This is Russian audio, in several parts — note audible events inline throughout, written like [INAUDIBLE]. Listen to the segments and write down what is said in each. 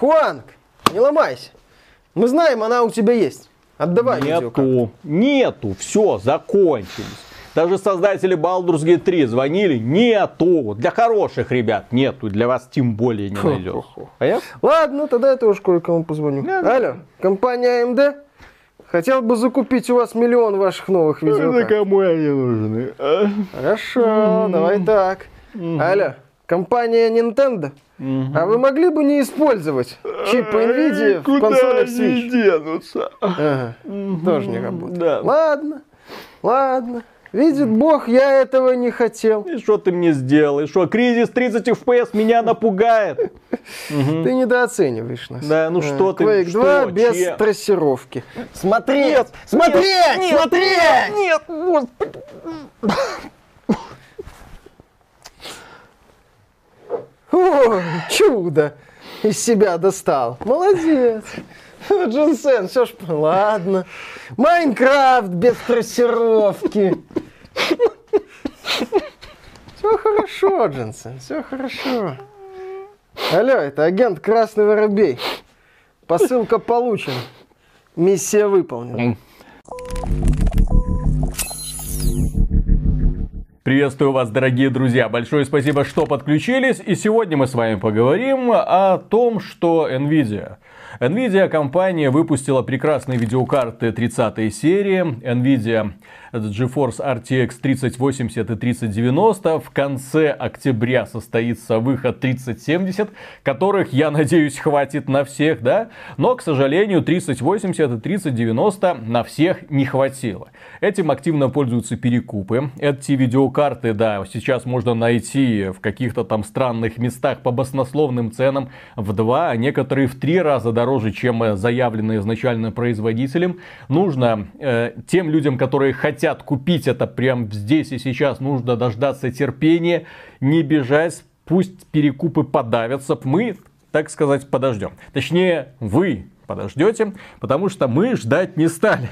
Хуанг, не ломайся. Мы знаем, она у тебя есть. Отдавай Нету, нету, все, закончились. Даже создатели Baldur's Gate 3 звонили, нету. Для хороших ребят нету, для вас тем более не найдется. Понятно? Ладно, тогда я тоже кое-кому позвоню. Да, Алло, компания AMD? Хотел бы закупить у вас миллион ваших новых видеокарт. Да кому они нужны? А? Хорошо, давай так. Алло, компания Nintendo? А вы могли бы не использовать чип NVIDIA в консолях Switch? денутся? Ага, тоже не работает. Да. Ладно, ладно. Видит Бог, я этого не хотел. И что ты мне сделал? И что, кризис 30 FPS меня напугает? Ты недооцениваешь нас. Да, ну что ты? Quake 2 без трассировки. Смотреть! Смотреть! Смотреть! Нет, О, чудо! Из себя достал. Молодец. Джинсен, все ж ладно. Майнкрафт без трассировки. Все хорошо, Джинсен, все хорошо. Алло, это агент Красный Воробей. Посылка получена. Миссия выполнена. Приветствую вас, дорогие друзья. Большое спасибо, что подключились. И сегодня мы с вами поговорим о том, что Nvidia. Nvidia компания выпустила прекрасные видеокарты 30 серии. Nvidia GeForce RTX 3080 и 3090. В конце октября состоится выход 3070, которых, я надеюсь, хватит на всех, да? Но, к сожалению, 3080 и 3090 на всех не хватило. Этим активно пользуются перекупы. Эти видеокарты, да, сейчас можно найти в каких-то там странных местах по баснословным ценам в два, а некоторые в три раза дороже, чем заявленные изначально производителем. Нужно э, тем людям, которые хотят купить это прямо здесь и сейчас, нужно дождаться терпения, не бежать, пусть перекупы подавятся. Мы, так сказать, подождем. Точнее, вы подождете, потому что мы ждать не стали.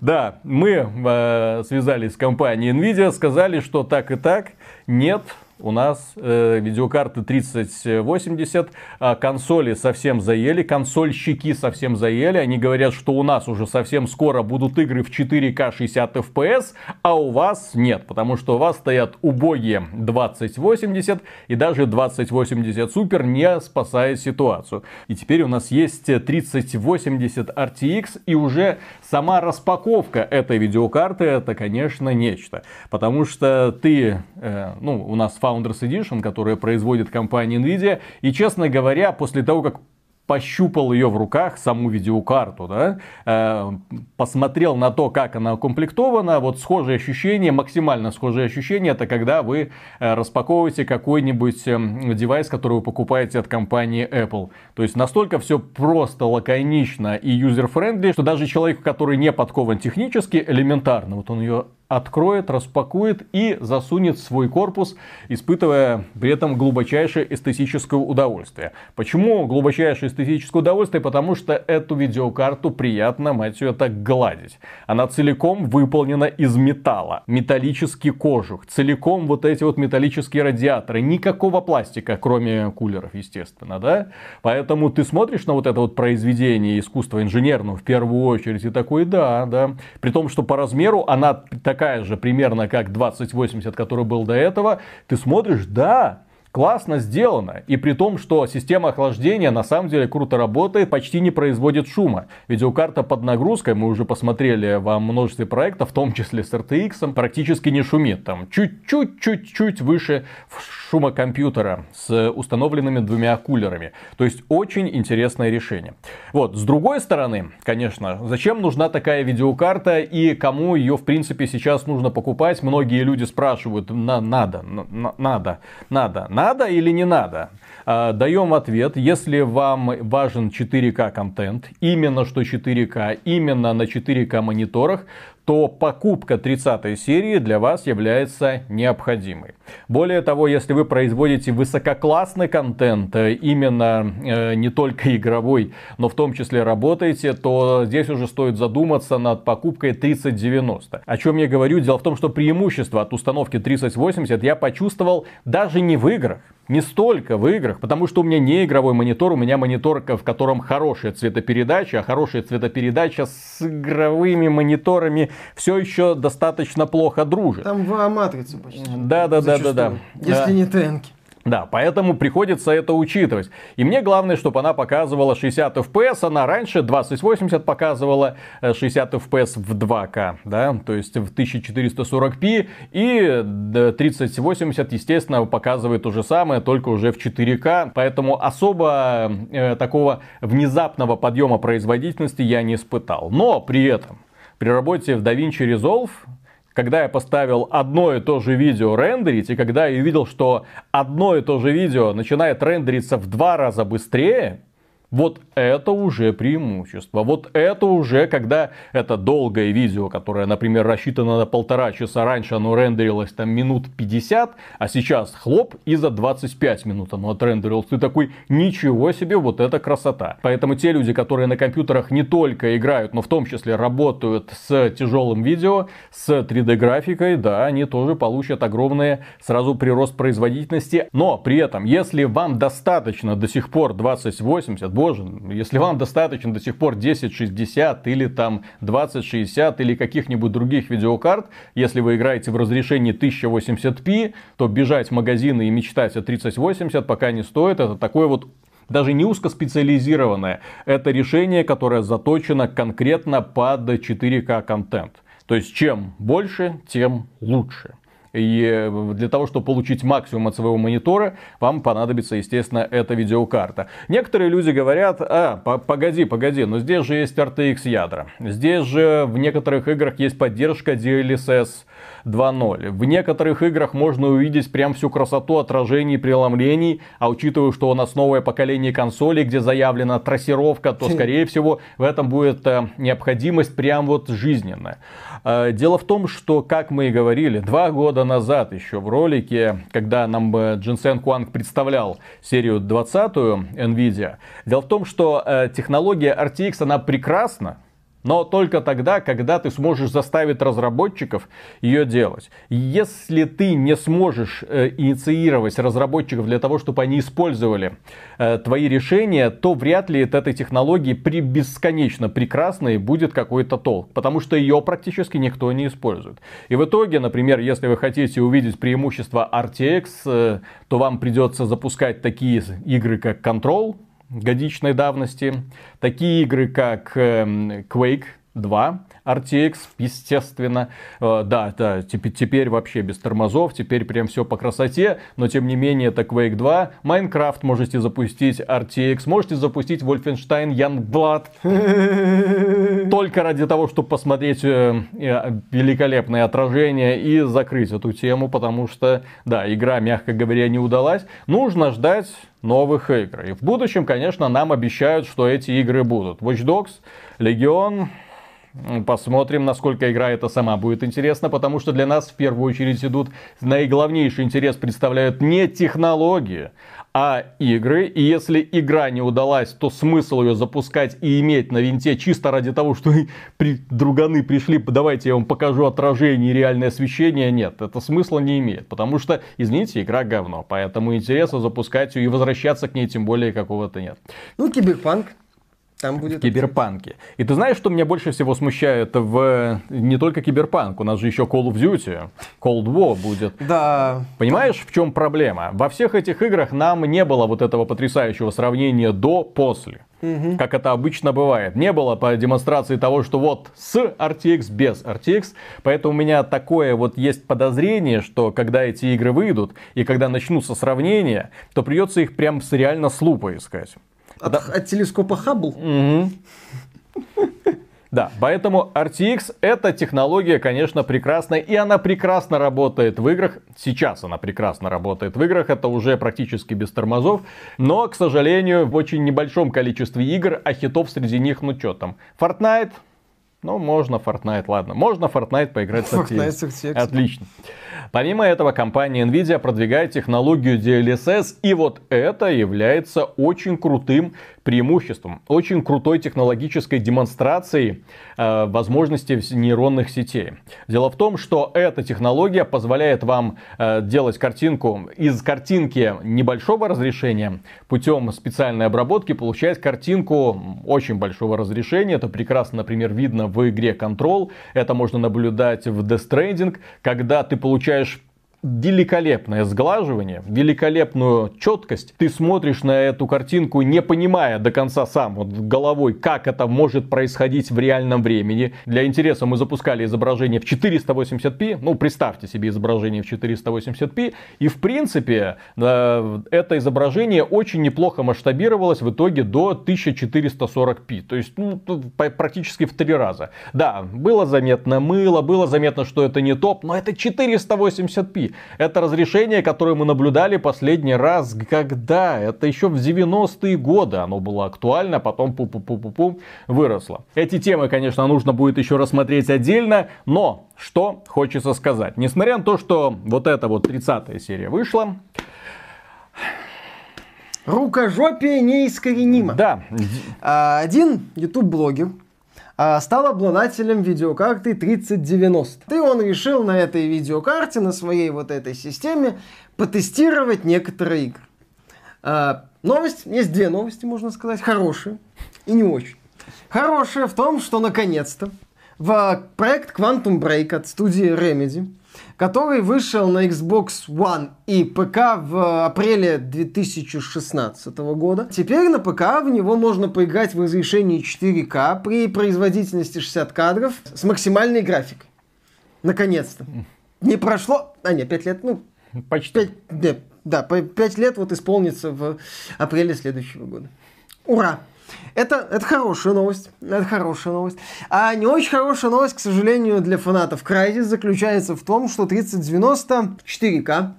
Да, мы э, связались с компанией Nvidia, сказали, что так и так, нет, у нас э, видеокарты 3080, э, консоли совсем заели, консольщики совсем заели. Они говорят, что у нас уже совсем скоро будут игры в 4К 60 FPS, а у вас нет, потому что у вас стоят убогие 2080 и даже 2080 Super не спасает ситуацию. И теперь у нас есть 3080 RTX и уже сама распаковка этой видеокарты это, конечно, нечто. Потому что ты, э, ну, у нас Founders Edition, которая производит компания Nvidia. И, честно говоря, после того, как пощупал ее в руках, саму видеокарту, да, э, посмотрел на то, как она укомплектована, вот схожие ощущения, максимально схожие ощущения, это когда вы э, распаковываете какой-нибудь э, девайс, который вы покупаете от компании Apple. То есть настолько все просто, лаконично и user-friendly, что даже человек, который не подкован технически, элементарно, вот он ее откроет, распакует и засунет свой корпус, испытывая при этом глубочайшее эстетическое удовольствие. Почему глубочайшее эстетическое удовольствие? Потому что эту видеокарту приятно, мать ее, так гладить. Она целиком выполнена из металла, металлический кожух, целиком вот эти вот металлические радиаторы, никакого пластика, кроме кулеров, естественно, да? Поэтому ты смотришь на вот это вот произведение искусства инженерного в первую очередь и такой, да, да. При том, что по размеру она так такая же примерно как 2080, который был до этого, ты смотришь, да, классно сделано. И при том, что система охлаждения на самом деле круто работает, почти не производит шума. Видеокарта под нагрузкой, мы уже посмотрели во множестве проектов, в том числе с RTX, практически не шумит. Там чуть-чуть-чуть-чуть выше шума компьютера с установленными двумя кулерами. То есть очень интересное решение. Вот, с другой стороны, конечно, зачем нужна такая видеокарта и кому ее в принципе сейчас нужно покупать? Многие люди спрашивают, на, надо, на, надо, надо, надо или не надо? А, даем ответ, если вам важен 4К контент, именно что 4К, именно на 4К мониторах, то покупка 30 серии для вас является необходимой. Более того, если вы производите высококлассный контент, э, именно э, не только игровой, но в том числе работаете, то здесь уже стоит задуматься над покупкой 3090. О чем я говорю? Дело в том, что преимущество от установки 3080 я почувствовал даже не в играх не столько в играх, потому что у меня не игровой монитор, у меня монитор, в котором хорошая цветопередача, а хорошая цветопередача с игровыми мониторами все еще достаточно плохо дружит. Там два матрицы почти. Да, да, да, да, да. Если не тенки. Да, поэтому приходится это учитывать. И мне главное, чтобы она показывала 60 FPS. Она раньше 2080 показывала 60 FPS в 2К, да, то есть в 1440p. И 3080, естественно, показывает то же самое, только уже в 4К. Поэтому особо э, такого внезапного подъема производительности я не испытал. Но при этом при работе в DaVinci Resolve когда я поставил одно и то же видео рендерить, и когда я увидел, что одно и то же видео начинает рендериться в два раза быстрее, вот это уже преимущество. Вот это уже, когда это долгое видео, которое, например, рассчитано на полтора часа, раньше оно рендерилось там минут 50, а сейчас хлоп и за 25 минут оно отрендерилось. Ты такой, ничего себе, вот это красота. Поэтому те люди, которые на компьютерах не только играют, но в том числе работают с тяжелым видео, с 3D графикой, да, они тоже получат огромный сразу прирост производительности. Но при этом, если вам достаточно до сих пор 2080, боже, если вам достаточно до сих пор 1060 или там 2060 или каких-нибудь других видеокарт, если вы играете в разрешении 1080p, то бежать в магазины и мечтать о 3080 пока не стоит. Это такое вот даже не узкоспециализированное. Это решение, которое заточено конкретно под 4К контент. То есть чем больше, тем лучше. И э, для того, чтобы получить максимум от своего монитора, вам понадобится, естественно, эта видеокарта. Некоторые люди говорят, а, погоди, погоди, но здесь же есть RTX ядра. Здесь же в некоторых играх есть поддержка DLSS 2.0. В некоторых играх можно увидеть прям всю красоту отражений и преломлений, а учитывая, что у нас новое поколение консолей, где заявлена трассировка, то, скорее всего, в этом будет э, необходимость прям вот жизненная. Э, дело в том, что, как мы и говорили, два года назад еще в ролике, когда нам Джинсен Куанг представлял серию 20-ю NVIDIA, дело в том, что э, технология RTX, она прекрасна, но только тогда, когда ты сможешь заставить разработчиков ее делать. Если ты не сможешь э, инициировать разработчиков для того, чтобы они использовали э, твои решения, то вряд ли от этой технологии при бесконечно прекрасной будет какой-то толк. Потому что ее практически никто не использует. И в итоге, например, если вы хотите увидеть преимущество RTX, э, то вам придется запускать такие игры, как Control, годичной давности. Такие игры, как эм, Quake 2, RTX, естественно. Э, да, да, теперь, теперь вообще без тормозов, теперь прям все по красоте, но тем не менее это Quake 2. Minecraft можете запустить RTX, можете запустить Wolfenstein Youngblood. [LAUGHS] Только ради того, чтобы посмотреть э, э, великолепное отражение и закрыть эту тему, потому что, да, игра, мягко говоря, не удалась. Нужно ждать новых игр. И в будущем, конечно, нам обещают, что эти игры будут. Watch Dogs, Legion, Посмотрим, насколько игра эта сама будет интересна, потому что для нас в первую очередь идут наиглавнейший интерес представляют не технологии, а игры. И если игра не удалась, то смысл ее запускать и иметь на винте чисто ради того, что при, друганы пришли, давайте я вам покажу отражение и реальное освещение. Нет, это смысла не имеет. Потому что, извините, игра говно. Поэтому интереса запускать ее и возвращаться к ней тем более какого-то нет. Ну, киберпанк. Там будет... В киберпанке. И ты знаешь, что меня больше всего смущает в не только киберпанк, у нас же еще Call of Duty, Cold War будет. Да. Понимаешь, в чем проблема? Во всех этих играх нам не было вот этого потрясающего сравнения до-после. Угу. Как это обычно бывает. Не было по демонстрации того, что вот с RTX, без RTX. Поэтому у меня такое вот есть подозрение, что когда эти игры выйдут и когда начнутся сравнения, то придется их прям реально с лупой искать. От, да. от телескопа Хаббл? Угу. Да, поэтому RTX это технология, конечно, прекрасная, и она прекрасно работает в играх. Сейчас она прекрасно работает в играх, это уже практически без тормозов, но, к сожалению, в очень небольшом количестве игр, а хитов среди них, ну что там, Fortnite, Ну, можно Fortnite, ладно. Можно Fortnite поиграть с Fortnite RTX. Отлично. Помимо этого, компания Nvidia продвигает технологию DLSS, и вот это является очень крутым преимуществом, очень крутой технологической демонстрацией э, возможностей нейронных сетей. Дело в том, что эта технология позволяет вам э, делать картинку из картинки небольшого разрешения путем специальной обработки получать картинку очень большого разрешения. Это прекрасно, например, видно в игре Control. Это можно наблюдать в Death Stranding, когда ты получаешь великолепное сглаживание, великолепную четкость. Ты смотришь на эту картинку, не понимая до конца сам вот головой, как это может происходить в реальном времени. Для интереса мы запускали изображение в 480p. Ну, представьте себе изображение в 480p. И, в принципе, э, это изображение очень неплохо масштабировалось в итоге до 1440p. То есть, ну, практически в три раза. Да, было заметно мыло, было заметно, что это не топ, но это 480p. Это разрешение, которое мы наблюдали последний раз, когда? Это еще в 90-е годы оно было актуально, а потом пу пу пу пу пу выросло. Эти темы, конечно, нужно будет еще рассмотреть отдельно, но что хочется сказать. Несмотря на то, что вот эта вот 30 серия вышла, Рукожопие неискоренимо. Да. А, один YouTube-блогер стал обладателем видеокарты 3090. И он решил на этой видеокарте, на своей вот этой системе, потестировать некоторые игры. А, новость, есть две новости, можно сказать, хорошие и не очень. Хорошая в том, что наконец-то в проект Quantum Break от студии Remedy который вышел на Xbox One и ПК в апреле 2016 года. Теперь на ПК в него можно поиграть в разрешении 4К при производительности 60 кадров с максимальной графикой. Наконец-то. Не прошло... А, нет, 5 лет, ну... Почти. 5, нет, да, 5 лет вот исполнится в апреле следующего года. Ура! Это, это хорошая новость. Это хорошая новость. А не очень хорошая новость, к сожалению, для фанатов Crysis заключается в том, что 3090 4К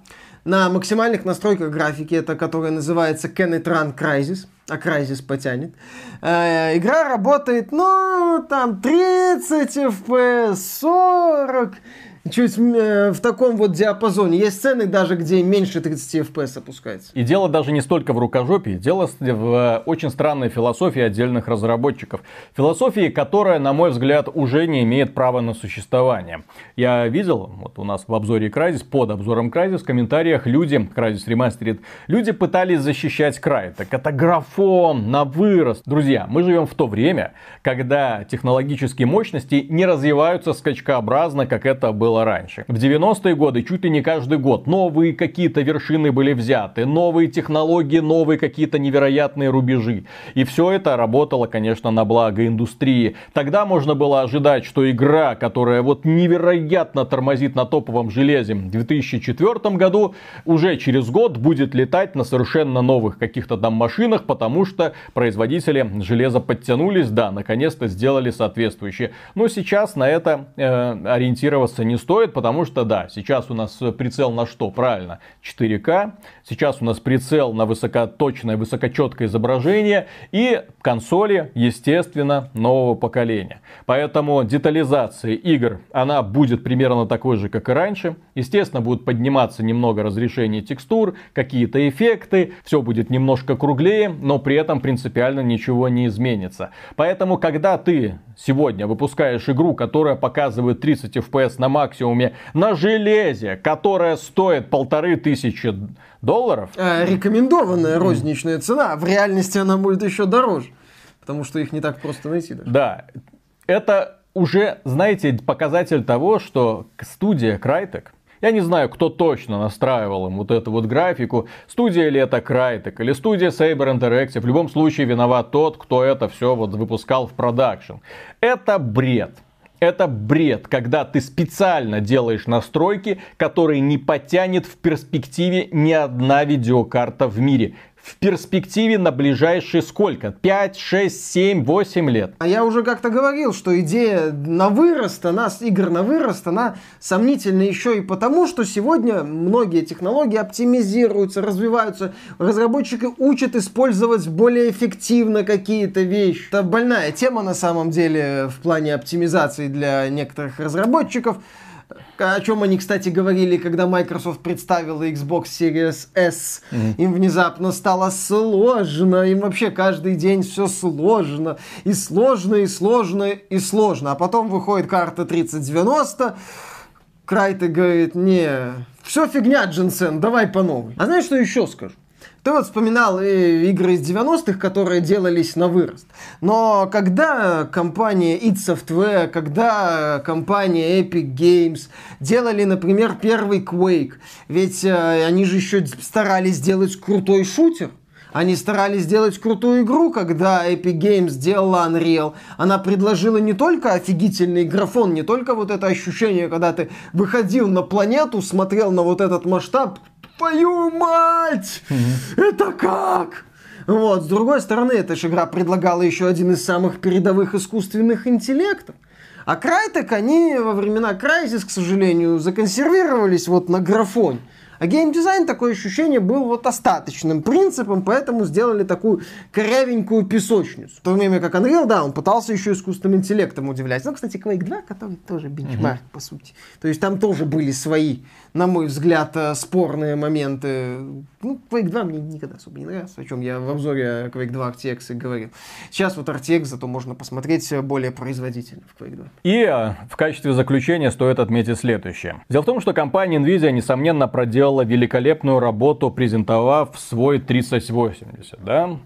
на максимальных настройках графики, это которая называется Can It Run Crysis, а Crysis потянет. Э, игра работает, ну, там 30 FPS, 40, чуть э, в таком вот диапазоне. Есть сцены даже, где меньше 30 FPS опускается. И дело даже не столько в рукожопии, дело в э, очень странной философии отдельных разработчиков. Философии, которая, на мой взгляд, уже не имеет права на существование. Я видел, вот у нас в обзоре Crysis, под обзором Crysis, в комментариях люди, Crysis Remastered, люди пытались защищать край. Так это графон на вырост. Друзья, мы живем в то время, когда технологические мощности не развиваются скачкообразно, как это было было раньше. В 90-е годы чуть ли не каждый год новые какие-то вершины были взяты, новые технологии, новые какие-то невероятные рубежи. И все это работало, конечно, на благо индустрии. Тогда можно было ожидать, что игра, которая вот невероятно тормозит на топовом железе в 2004 году, уже через год будет летать на совершенно новых каких-то там машинах, потому что производители железа подтянулись, да, наконец-то сделали соответствующие. Но сейчас на это э, ориентироваться не стоит, потому что, да, сейчас у нас прицел на что? Правильно, 4К. Сейчас у нас прицел на высокоточное, высокочеткое изображение и консоли, естественно, нового поколения. Поэтому детализация игр, она будет примерно такой же, как и раньше. Естественно, будут подниматься немного разрешение текстур, какие-то эффекты, все будет немножко круглее, но при этом принципиально ничего не изменится. Поэтому, когда ты сегодня выпускаешь игру, которая показывает 30 FPS на максимуме на железе, которая стоит полторы тысячи долларов. А, рекомендованная розничная цена. В реальности она будет еще дороже. Потому что их не так просто найти. Даже. Да. Это уже, знаете, показатель того, что студия Crytek, я не знаю, кто точно настраивал им вот эту вот графику. Студия ли это Crytek или студия Saber Interactive. В любом случае виноват тот, кто это все вот выпускал в продакшн. Это бред. Это бред, когда ты специально делаешь настройки, которые не потянет в перспективе ни одна видеокарта в мире. В перспективе на ближайшие сколько? 5, 6, 7, 8 лет. А я уже как-то говорил, что идея на вырост, она, игр на вырост, она сомнительна еще и потому, что сегодня многие технологии оптимизируются, развиваются, разработчики учат использовать более эффективно какие-то вещи. Это больная тема на самом деле в плане оптимизации для некоторых разработчиков о чем они, кстати, говорили, когда Microsoft представила Xbox Series S. Mm-hmm. Им внезапно стало сложно, им вообще каждый день все сложно, и сложно, и сложно, и сложно. А потом выходит карта 3090, Крайт говорит, не, все фигня, Джинсен, давай по новой. А знаешь, что еще скажу? Ты вот вспоминал игры из 90-х, которые делались на вырост. Но когда компания id Software, когда компания Epic Games делали, например, первый Quake, ведь э, они же еще старались сделать крутой шутер, они старались сделать крутую игру, когда Epic Games сделала Unreal. Она предложила не только офигительный графон, не только вот это ощущение, когда ты выходил на планету, смотрел на вот этот масштаб, твою мать! Угу. Это как? Вот, с другой стороны, эта же игра предлагала еще один из самых передовых искусственных интеллектов. А Крайтек, они во времена Crysis, к сожалению, законсервировались вот на графоне. А геймдизайн, такое ощущение, был вот остаточным принципом, поэтому сделали такую корявенькую песочницу. В то время как Unreal, да, он пытался еще искусственным интеллектом удивлять. Ну, кстати, Quake 2, который тоже бенчмарк, угу. по сути. То есть там тоже были свои, на мой взгляд, э, спорные моменты. Ну, Quake 2 мне никогда особо не нравился, о чем я в обзоре Quake 2 RTX и говорил. Сейчас вот RTX зато можно посмотреть более производительно в Quake 2. И э, в качестве заключения стоит отметить следующее. Дело в том, что компания Nvidia, несомненно, проделала сделала великолепную работу, презентовав свой 3080, да?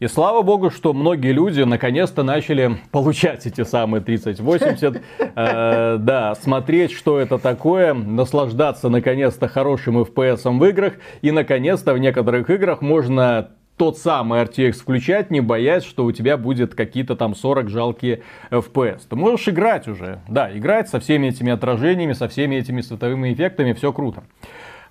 И слава богу, что многие люди наконец-то начали получать эти самые 3080, [LAUGHS] э, да, смотреть, что это такое, наслаждаться наконец-то хорошим FPS в играх, и наконец-то в некоторых играх можно тот самый RTX включать, не боясь, что у тебя будет какие-то там 40 жалкие FPS. Ты можешь играть уже. Да, играть со всеми этими отражениями, со всеми этими световыми эффектами, все круто.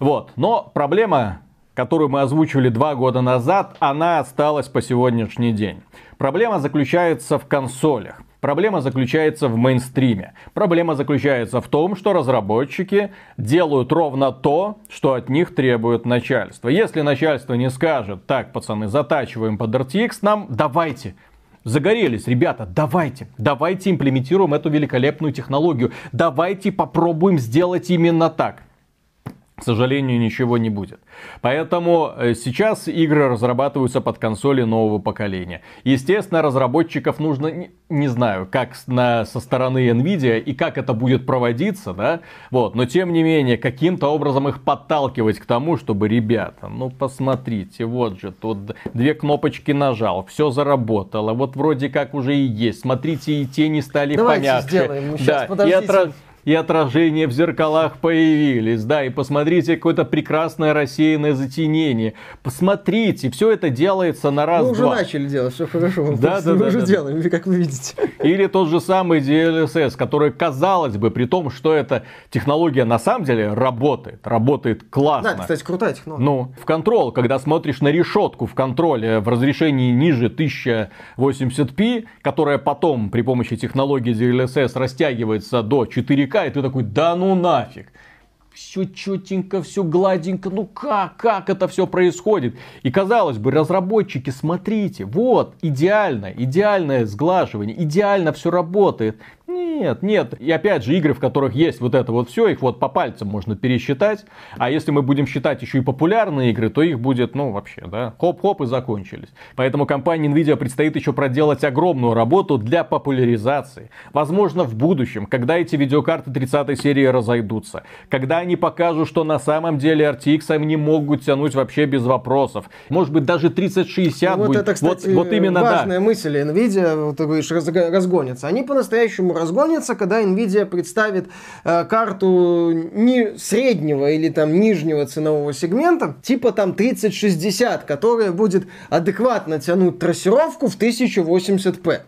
Вот. Но проблема, которую мы озвучивали два года назад, она осталась по сегодняшний день. Проблема заключается в консолях. Проблема заключается в мейнстриме. Проблема заключается в том, что разработчики делают ровно то, что от них требует начальство. Если начальство не скажет, так, пацаны, затачиваем под RTX, нам давайте, Загорелись, ребята, давайте, давайте имплементируем эту великолепную технологию. Давайте попробуем сделать именно так к сожалению, ничего не будет. Поэтому э, сейчас игры разрабатываются под консоли нового поколения. Естественно, разработчиков нужно, не, не знаю, как на, со стороны Nvidia и как это будет проводиться, да, вот, но тем не менее, каким-то образом их подталкивать к тому, чтобы, ребята, ну посмотрите, вот же, тут две кнопочки нажал, все заработало, вот вроде как уже и есть, смотрите, и тени стали Давайте помягче. Сделаем. Мы сейчас, да, и, отра и отражения в зеркалах появились, да, и посмотрите, какое-то прекрасное рассеянное затенение. Посмотрите, все это делается на раз-два. Мы уже начали делать, все хорошо. Да, да, мы да, уже да, делаем, да. как вы видите. Или тот же самый DLSS, который, казалось бы, при том, что эта технология на самом деле работает, работает классно. Да, кстати, крутая технология. Ну, в контрол, когда смотришь на решетку в контроле в разрешении ниже 1080p, которая потом при помощи технологии DLSS растягивается до 4К, и ты такой, да ну нафиг все четенько, все гладенько. Ну как, как это все происходит? И казалось бы, разработчики, смотрите, вот, идеально, идеальное сглаживание, идеально все работает. Нет, нет. И опять же, игры, в которых есть вот это вот все, их вот по пальцам можно пересчитать. А если мы будем считать еще и популярные игры, то их будет, ну, вообще, да, хоп-хоп и закончились. Поэтому компании Nvidia предстоит еще проделать огромную работу для популяризации. Возможно, в будущем, когда эти видеокарты 30 серии разойдутся, когда они покажут, что на самом деле RTX они могут тянуть вообще без вопросов. Может быть, даже 3060 ну, вот будет. Это, кстати, вот, вот именно, важная да. мысль. Nvidia, вот ты говоришь, разгонится. Они по-настоящему разгонится, когда Nvidia представит э, карту не среднего или там нижнего ценового сегмента, типа там 3060, которая будет адекватно тянуть трассировку в 1080p.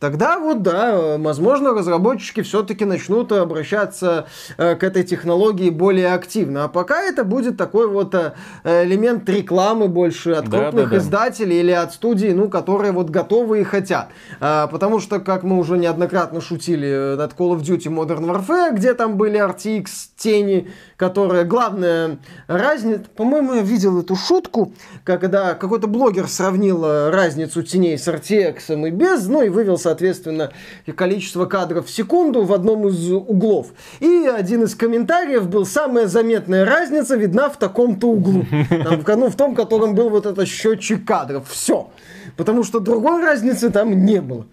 Тогда вот, да, возможно, разработчики все-таки начнут обращаться э, к этой технологии более активно. А пока это будет такой вот э, элемент рекламы больше от Да, крупных да, да. издателей или от студий, ну, которые вот готовы и хотят. А, потому что, как мы уже неоднократно шутили э, над Call of Duty Modern Warfare, где там были RTX тени, которые, главная разница, по-моему, я видел эту шутку, когда какой-то блогер сравнил разницу теней с RTX и без, ну и вывел, соответственно, количество кадров в секунду в одном из углов. И один из комментариев был, самая заметная разница видна в таком-то углу. [LAUGHS] Там, в- ну, в том, котором был вот этот счетчик кадров. Все. Потому что другой разницы там не было.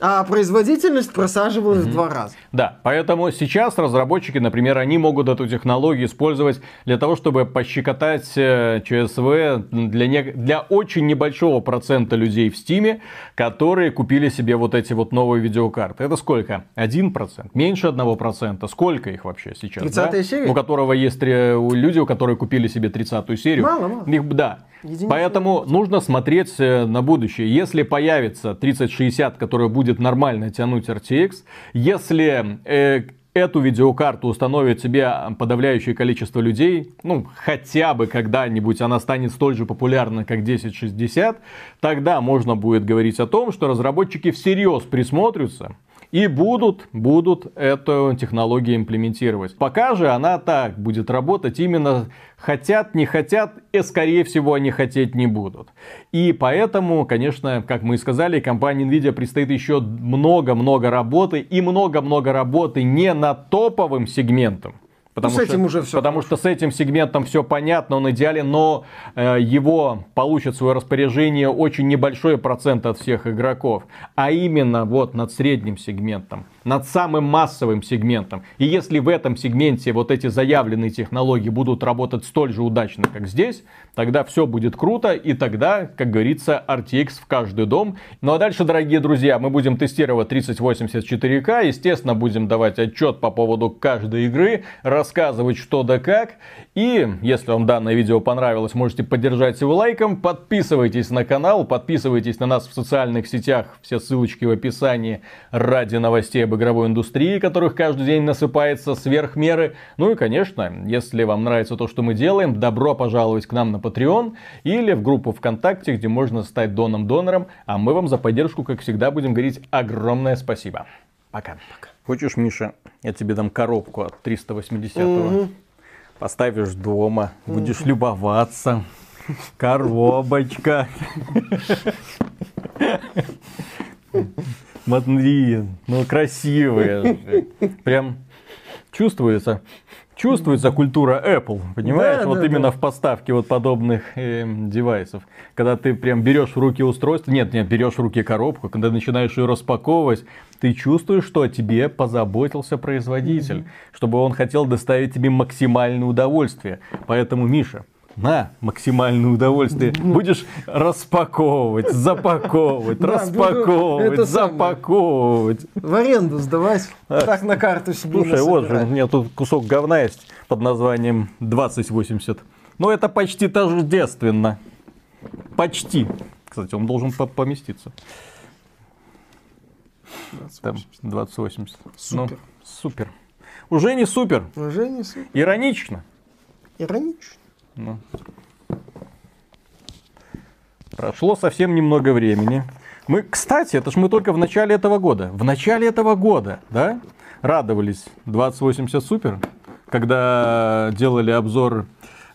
А производительность просаживалась в два раза. Да, поэтому сейчас разработчики, например, они могут эту технологию использовать для того, чтобы пощекотать э, ЧСВ для, не- для очень небольшого процента людей в Стиме, которые купили себе вот эти вот новые видеокарты. Это сколько? Один процент? Меньше одного процента? Сколько их вообще сейчас? 30-я да? серия? У которого есть у- люди, у которых купили себе 30-ю серию. Мало, мало. Их, да. Единицы Поэтому нужно смотреть э, на будущее. Если появится 3060, которая будет нормально тянуть RTX, если э, эту видеокарту установит себе подавляющее количество людей, ну, хотя бы когда-нибудь она станет столь же популярна, как 1060, тогда можно будет говорить о том, что разработчики всерьез присмотрятся и будут, будут эту технологию имплементировать. Пока же она так будет работать именно хотят, не хотят, и скорее всего они хотеть не будут. И поэтому, конечно, как мы и сказали, компании Nvidia предстоит еще много-много работы и много-много работы не над топовым сегментом. Потому, Ну, с этим что, уже всё потому что с этим сегментом все понятно, он идеален, но э, его получит свое распоряжение очень небольшой процент от всех игроков, а именно вот над средним сегментом, над самым массовым сегментом. И если в этом сегменте вот эти заявленные технологии будут работать столь же удачно, как здесь, тогда все будет круто, и тогда, как говорится, RTX в каждый дом. Ну а дальше, дорогие друзья, мы будем тестировать 3080 4К, естественно, будем давать отчет по поводу каждой игры, рассказывать что да как. И если вам данное видео понравилось, можете поддержать его лайком, подписывайтесь на канал, подписывайтесь на нас в социальных сетях, все ссылочки в описании ради новостей об игровой индустрии, которых каждый день насыпается сверх меры. Ну и, конечно, если вам нравится то, что мы делаем, добро пожаловать к нам на Patreon или в группу ВКонтакте, где можно стать доном-донором, а мы вам за поддержку, как всегда, будем говорить огромное спасибо. Пока. Хочешь, Миша, я тебе дам коробку от 380-го. Поставишь дома, будешь любоваться. Коробочка. [LAUGHS] Смотри, ну красивая. Прям чувствуется. Чувствуется культура Apple, понимаешь? Да, вот да, именно да. в поставке вот подобных эм, девайсов. Когда ты прям берешь в руки устройство, нет, нет, берешь в руки коробку, когда начинаешь ее распаковывать, ты чувствуешь, что о тебе позаботился производитель, чтобы он хотел доставить тебе максимальное удовольствие. Поэтому, Миша, на максимальное удовольствие. Будешь распаковывать, запаковывать, распаковывать, запаковывать. В аренду сдавать. Так на карту себе Слушай, вот же, у меня тут кусок говна есть под названием 2080. Но это почти тождественно. Почти. Кстати, он должен по- поместиться. Там 2080. Ну, Супер. супер. Уже не супер. Уже не супер. Иронично. Иронично. Ну. Прошло совсем немного времени. Мы, кстати, это ж мы только в начале этого года. В начале этого года, да, радовались 2080 Super, когда делали обзор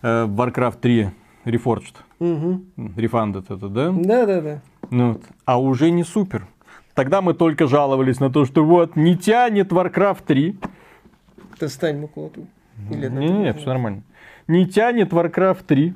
э, Warcraft 3 Reforged. Угу. Refunded это, да? Да-да-да. Ну вот. А уже не супер. Тогда мы только жаловались на то, что вот не тянет Warcraft 3. Ты стань макулатуру. Или это Не, не, тоже? все нормально. Не тянет Warcraft 3.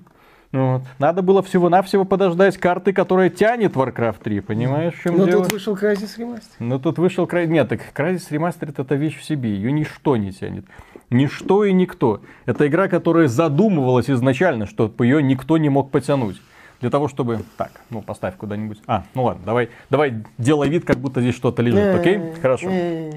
Ну Вот. Надо было всего-навсего подождать карты, которая тянет Warcraft 3, понимаешь, в чем Но дело? тут вышел Crysis Remaster. Ну тут вышел край... Нет, так Crysis Remastered это вещь в себе, ее ничто не тянет. Ничто и никто. Это игра, которая задумывалась изначально, что ее никто не мог потянуть. Для того, чтобы... Так, ну поставь куда-нибудь. А, ну ладно, давай, давай делай вид, как будто здесь что-то лежит, окей? Хорошо. М.